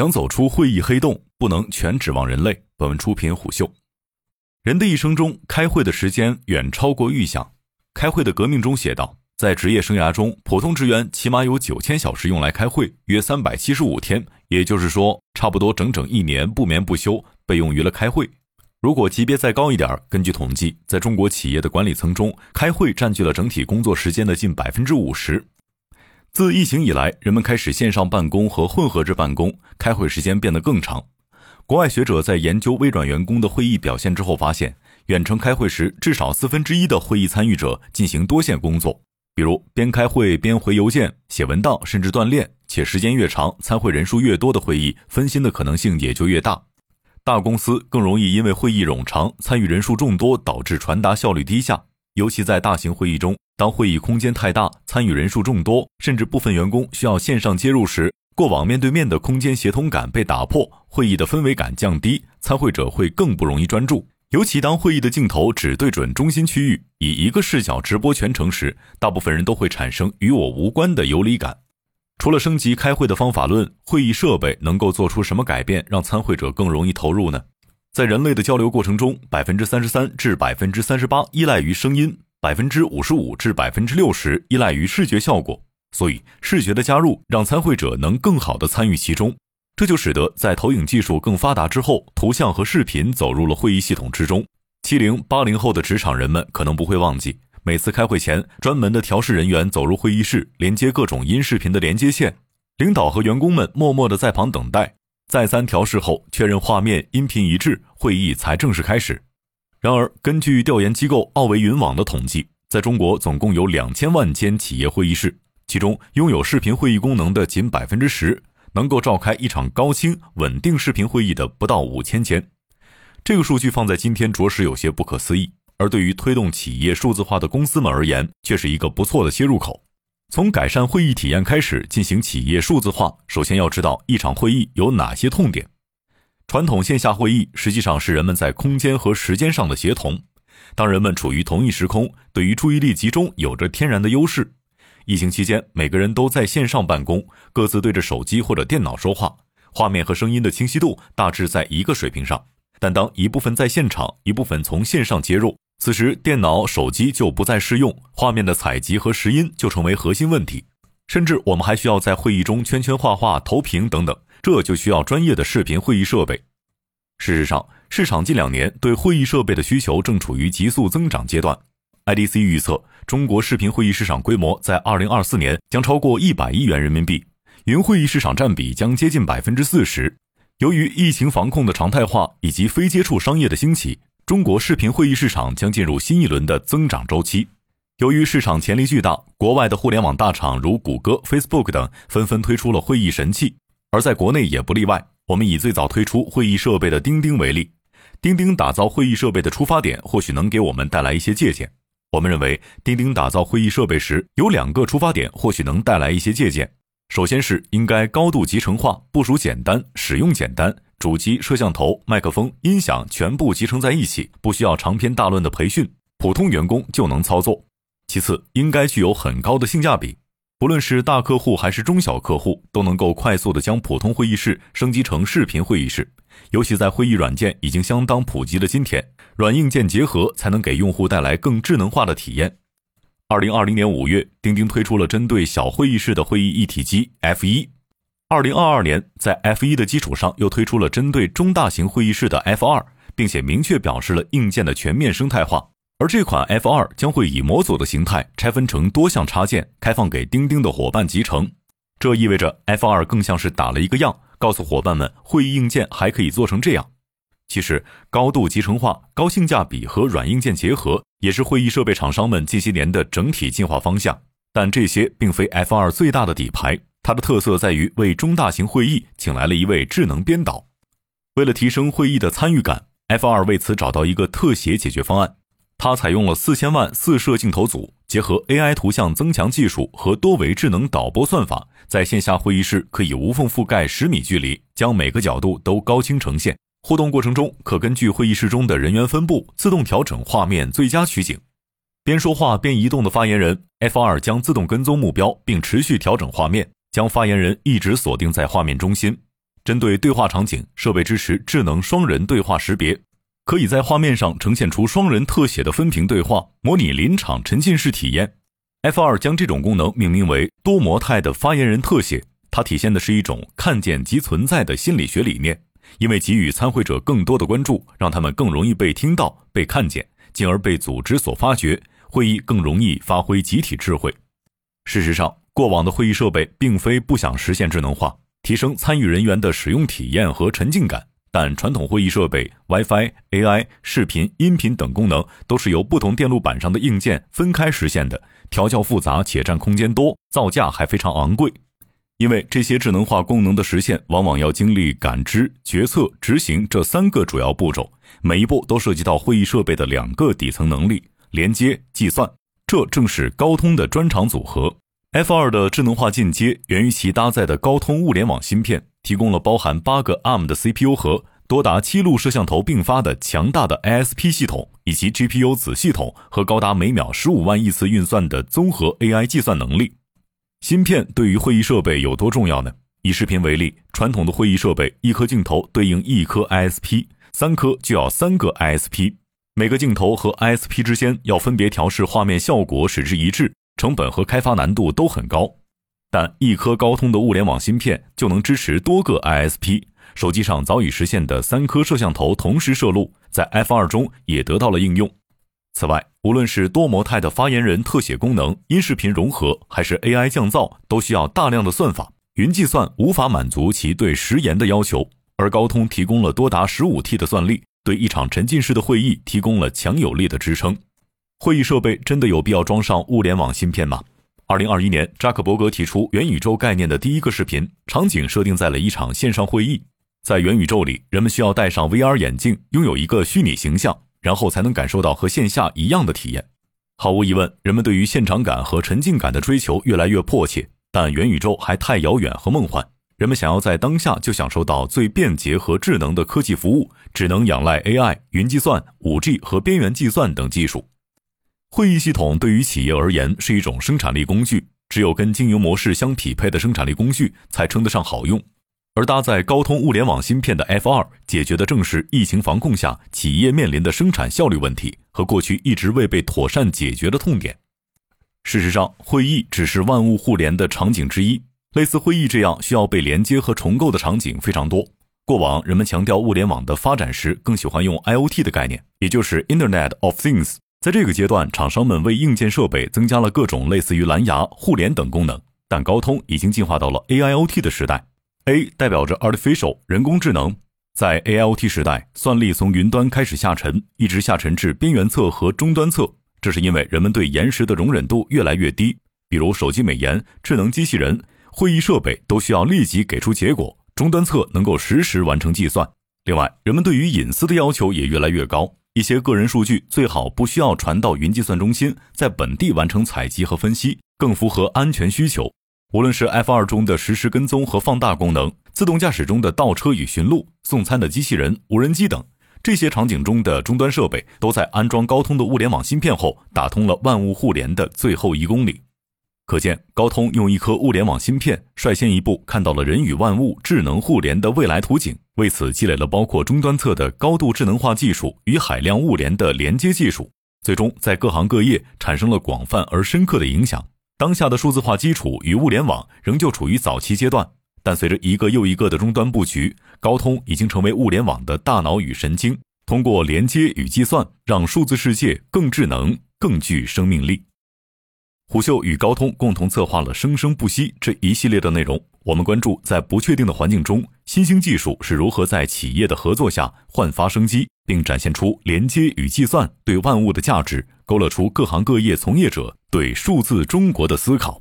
想走出会议黑洞，不能全指望人类。本文出品虎嗅。人的一生中，开会的时间远超过预想。开会的革命中写道，在职业生涯中，普通职员起码有九千小时用来开会，约三百七十五天，也就是说，差不多整整一年不眠不休被用于了开会。如果级别再高一点，根据统计，在中国企业的管理层中，开会占据了整体工作时间的近百分之五十。自疫情以来，人们开始线上办公和混合制办公，开会时间变得更长。国外学者在研究微软员工的会议表现之后发现，远程开会时，至少四分之一的会议参与者进行多线工作，比如边开会边回邮件、写文档，甚至锻炼。且时间越长，参会人数越多的会议，分心的可能性也就越大。大公司更容易因为会议冗长、参与人数众多，导致传达效率低下。尤其在大型会议中，当会议空间太大、参与人数众多，甚至部分员工需要线上接入时，过往面对面的空间协同感被打破，会议的氛围感降低，参会者会更不容易专注。尤其当会议的镜头只对准中心区域，以一个视角直播全程时，大部分人都会产生与我无关的游离感。除了升级开会的方法论，会议设备能够做出什么改变，让参会者更容易投入呢？在人类的交流过程中，百分之三十三至百分之三十八依赖于声音，百分之五十五至百分之六十依赖于视觉效果。所以，视觉的加入让参会者能更好地参与其中，这就使得在投影技术更发达之后，图像和视频走入了会议系统之中。七零八零后的职场人们可能不会忘记，每次开会前，专门的调试人员走入会议室，连接各种音视频的连接线，领导和员工们默默的在旁等待。再三调试后，确认画面、音频一致，会议才正式开始。然而，根据调研机构奥维云网的统计，在中国总共有两千万间企业会议室，其中拥有视频会议功能的仅百分之十，能够召开一场高清稳定视频会议的不到五千间。这个数据放在今天着实有些不可思议，而对于推动企业数字化的公司们而言，却是一个不错的切入口。从改善会议体验开始进行企业数字化，首先要知道一场会议有哪些痛点。传统线下会议实际上是人们在空间和时间上的协同。当人们处于同一时空，对于注意力集中有着天然的优势。疫情期间，每个人都在线上办公，各自对着手机或者电脑说话，画面和声音的清晰度大致在一个水平上。但当一部分在现场，一部分从线上接入。此时，电脑、手机就不再适用，画面的采集和拾音就成为核心问题。甚至我们还需要在会议中圈圈画画、投屏等等，这就需要专业的视频会议设备。事实上，市场近两年对会议设备的需求正处于急速增长阶段。IDC 预测，中国视频会议市场规模在2024年将超过100亿元人民币，云会议市场占比将接近百分之四十。由于疫情防控的常态化以及非接触商业的兴起。中国视频会议市场将进入新一轮的增长周期。由于市场潜力巨大，国外的互联网大厂如谷歌、Facebook 等纷纷推出了会议神器，而在国内也不例外。我们以最早推出会议设备的钉钉为例，钉钉打造会议设备的出发点或许能给我们带来一些借鉴。我们认为，钉钉打造会议设备时有两个出发点，或许能带来一些借鉴。首先是应该高度集成化，部署简单，使用简单。主机、摄像头、麦克风、音响全部集成在一起，不需要长篇大论的培训，普通员工就能操作。其次，应该具有很高的性价比，不论是大客户还是中小客户，都能够快速的将普通会议室升级成视频会议室。尤其在会议软件已经相当普及的今天，软硬件结合才能给用户带来更智能化的体验。二零二零年五月，钉钉推出了针对小会议室的会议一体机 F 一。二零二二年，在 F 一的基础上，又推出了针对中大型会议室的 F 二，并且明确表示了硬件的全面生态化。而这款 F 二将会以模组的形态拆分成多项插件，开放给钉钉的伙伴集成。这意味着 F 二更像是打了一个样，告诉伙伴们会议硬件还可以做成这样。其实，高度集成化、高性价比和软硬件结合，也是会议设备厂商们近些年的整体进化方向。但这些并非 F 二最大的底牌。它的特色在于为中大型会议请来了一位智能编导。为了提升会议的参与感，F 二为此找到一个特写解决方案。它采用了四千万四摄镜头组，结合 AI 图像增强技术和多维智能导播算法，在线下会议室可以无缝覆盖十米距离，将每个角度都高清呈现。互动过程中，可根据会议室中的人员分布，自动调整画面最佳取景。边说话边移动的发言人，F 二将自动跟踪目标，并持续调整画面。将发言人一直锁定在画面中心，针对对话场景，设备支持智能双人对话识别，可以在画面上呈现出双人特写的分屏对话，模拟临场沉浸式体验。F 二将这种功能命名为多模态的发言人特写，它体现的是一种看见即存在的心理学理念。因为给予参会者更多的关注，让他们更容易被听到、被看见，进而被组织所发掘，会议更容易发挥集体智慧。事实上，过往的会议设备并非不想实现智能化，提升参与人员的使用体验和沉浸感，但传统会议设备 WiFi、AI、视频、音频等功能都是由不同电路板上的硬件分开实现的，调教复杂且占空间多，造价还非常昂贵。因为这些智能化功能的实现，往往要经历感知、决策、执行这三个主要步骤，每一步都涉及到会议设备的两个底层能力：连接、计算。这正是高通的专长组合。F 二的智能化进阶源于其搭载的高通物联网芯片，提供了包含八个 ARM 的 CPU 和多达七路摄像头并发的强大的 ISP 系统，以及 GPU 子系统和高达每秒十五万亿次运算的综合 AI 计算能力。芯片对于会议设备有多重要呢？以视频为例，传统的会议设备一颗镜头对应一颗 ISP，三颗就要三个 ISP，每个镜头和 ISP 之间要分别调试画面效果，使之一致，成本和开发难度都很高。但一颗高通的物联网芯片就能支持多个 ISP，手机上早已实现的三颗摄像头同时摄录，在 F 二中也得到了应用。此外，无论是多模态的发言人特写功能、音视频融合，还是 AI 降噪，都需要大量的算法，云计算无法满足其对时延的要求。而高通提供了多达十五 T 的算力，对一场沉浸式的会议提供了强有力的支撑。会议设备真的有必要装上物联网芯片吗？二零二一年，扎克伯格提出元宇宙概念的第一个视频场景设定在了一场线上会议，在元宇宙里，人们需要戴上 VR 眼镜，拥有一个虚拟形象。然后才能感受到和线下一样的体验。毫无疑问，人们对于现场感和沉浸感的追求越来越迫切，但元宇宙还太遥远和梦幻。人们想要在当下就享受到最便捷和智能的科技服务，只能仰赖 AI、云计算、5G 和边缘计算等技术。会议系统对于企业而言是一种生产力工具，只有跟经营模式相匹配的生产力工具才称得上好用。而搭载高通物联网芯片的 F 二，解决的正是疫情防控下企业面临的生产效率问题和过去一直未被妥善解决的痛点。事实上，会议只是万物互联的场景之一，类似会议这样需要被连接和重构的场景非常多。过往人们强调物联网的发展时，更喜欢用 IoT 的概念，也就是 Internet of Things。在这个阶段，厂商们为硬件设备增加了各种类似于蓝牙、互联等功能，但高通已经进化到了 AIoT 的时代。A 代表着 artificial 人工智能，在 AIoT 时代，算力从云端开始下沉，一直下沉至边缘侧和终端侧。这是因为人们对延时的容忍度越来越低，比如手机美颜、智能机器人、会议设备都需要立即给出结果，终端侧能够实时完成计算。另外，人们对于隐私的要求也越来越高，一些个人数据最好不需要传到云计算中心，在本地完成采集和分析，更符合安全需求。无论是 F 二中的实时跟踪和放大功能，自动驾驶中的倒车与寻路，送餐的机器人、无人机等，这些场景中的终端设备都在安装高通的物联网芯片后，打通了万物互联的最后一公里。可见，高通用一颗物联网芯片，率先一步看到了人与万物智能互联的未来图景，为此积累了包括终端侧的高度智能化技术与海量物联的连接技术，最终在各行各业产生了广泛而深刻的影响。当下的数字化基础与物联网仍旧处于早期阶段，但随着一个又一个的终端布局，高通已经成为物联网的大脑与神经，通过连接与计算，让数字世界更智能、更具生命力。虎嗅与高通共同策划了“生生不息”这一系列的内容，我们关注在不确定的环境中，新兴技术是如何在企业的合作下焕发生机，并展现出连接与计算对万物的价值。勾勒出各行各业从业者对数字中国的思考。